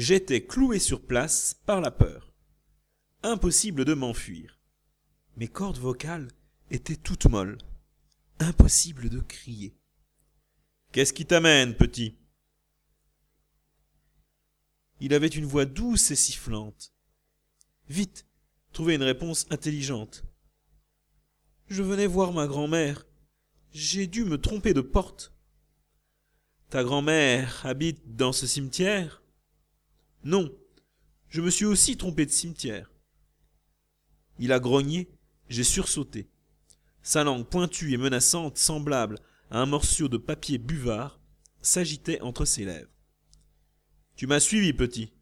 J'étais cloué sur place par la peur. Impossible de m'enfuir. Mes cordes vocales étaient toutes molles. Impossible de crier. Qu'est-ce qui t'amène, petit? Il avait une voix douce et sifflante. Vite, trouvez une réponse intelligente. Je venais voir ma grand-mère. J'ai dû me tromper de porte. Ta grand-mère habite dans ce cimetière? Non, je me suis aussi trompé de cimetière. Il a grogné, j'ai sursauté. Sa langue pointue et menaçante, semblable à un morceau de papier buvard, s'agitait entre ses lèvres. Tu m'as suivi, petit.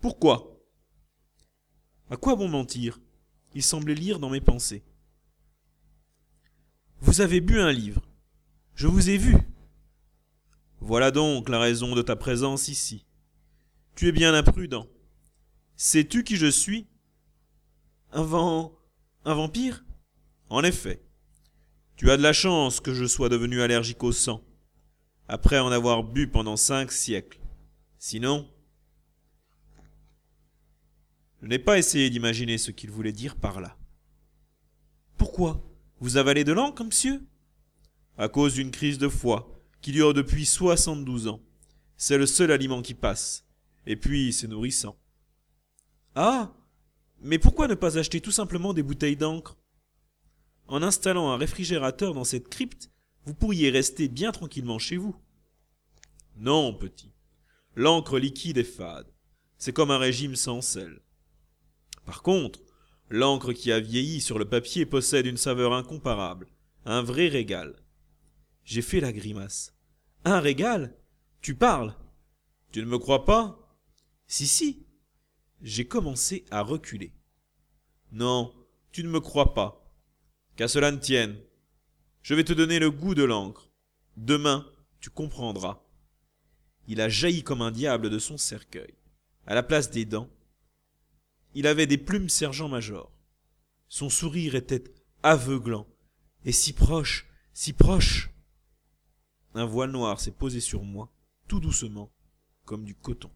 Pourquoi? À quoi bon mentir? Il semblait lire dans mes pensées. Vous avez bu un livre. Je vous ai vu. Voilà donc la raison de ta présence ici. Tu es bien imprudent. Sais-tu qui je suis? Un vent. un vampire? En effet. Tu as de la chance que je sois devenu allergique au sang, après en avoir bu pendant cinq siècles. Sinon. Je n'ai pas essayé d'imaginer ce qu'il voulait dire par là. Pourquoi? Vous avalez de l'encre, monsieur? À cause d'une crise de foie qui dure depuis soixante-douze ans. C'est le seul aliment qui passe. Et puis, c'est nourrissant. Ah Mais pourquoi ne pas acheter tout simplement des bouteilles d'encre? En installant un réfrigérateur dans cette crypte, vous pourriez rester bien tranquillement chez vous. Non, petit. L'encre liquide est fade. C'est comme un régime sans sel. Par contre, l'encre qui a vieilli sur le papier possède une saveur incomparable, un vrai régal. J'ai fait la grimace. Un régal? Tu parles? Tu ne me crois pas? Si, si. J'ai commencé à reculer. Non, tu ne me crois pas. Qu'à cela ne tienne. Je vais te donner le goût de l'encre. Demain, tu comprendras. Il a jailli comme un diable de son cercueil. À la place des dents, il avait des plumes sergent-major. Son sourire était aveuglant, et si proche, si proche. Un voile noir s'est posé sur moi, tout doucement, comme du coton.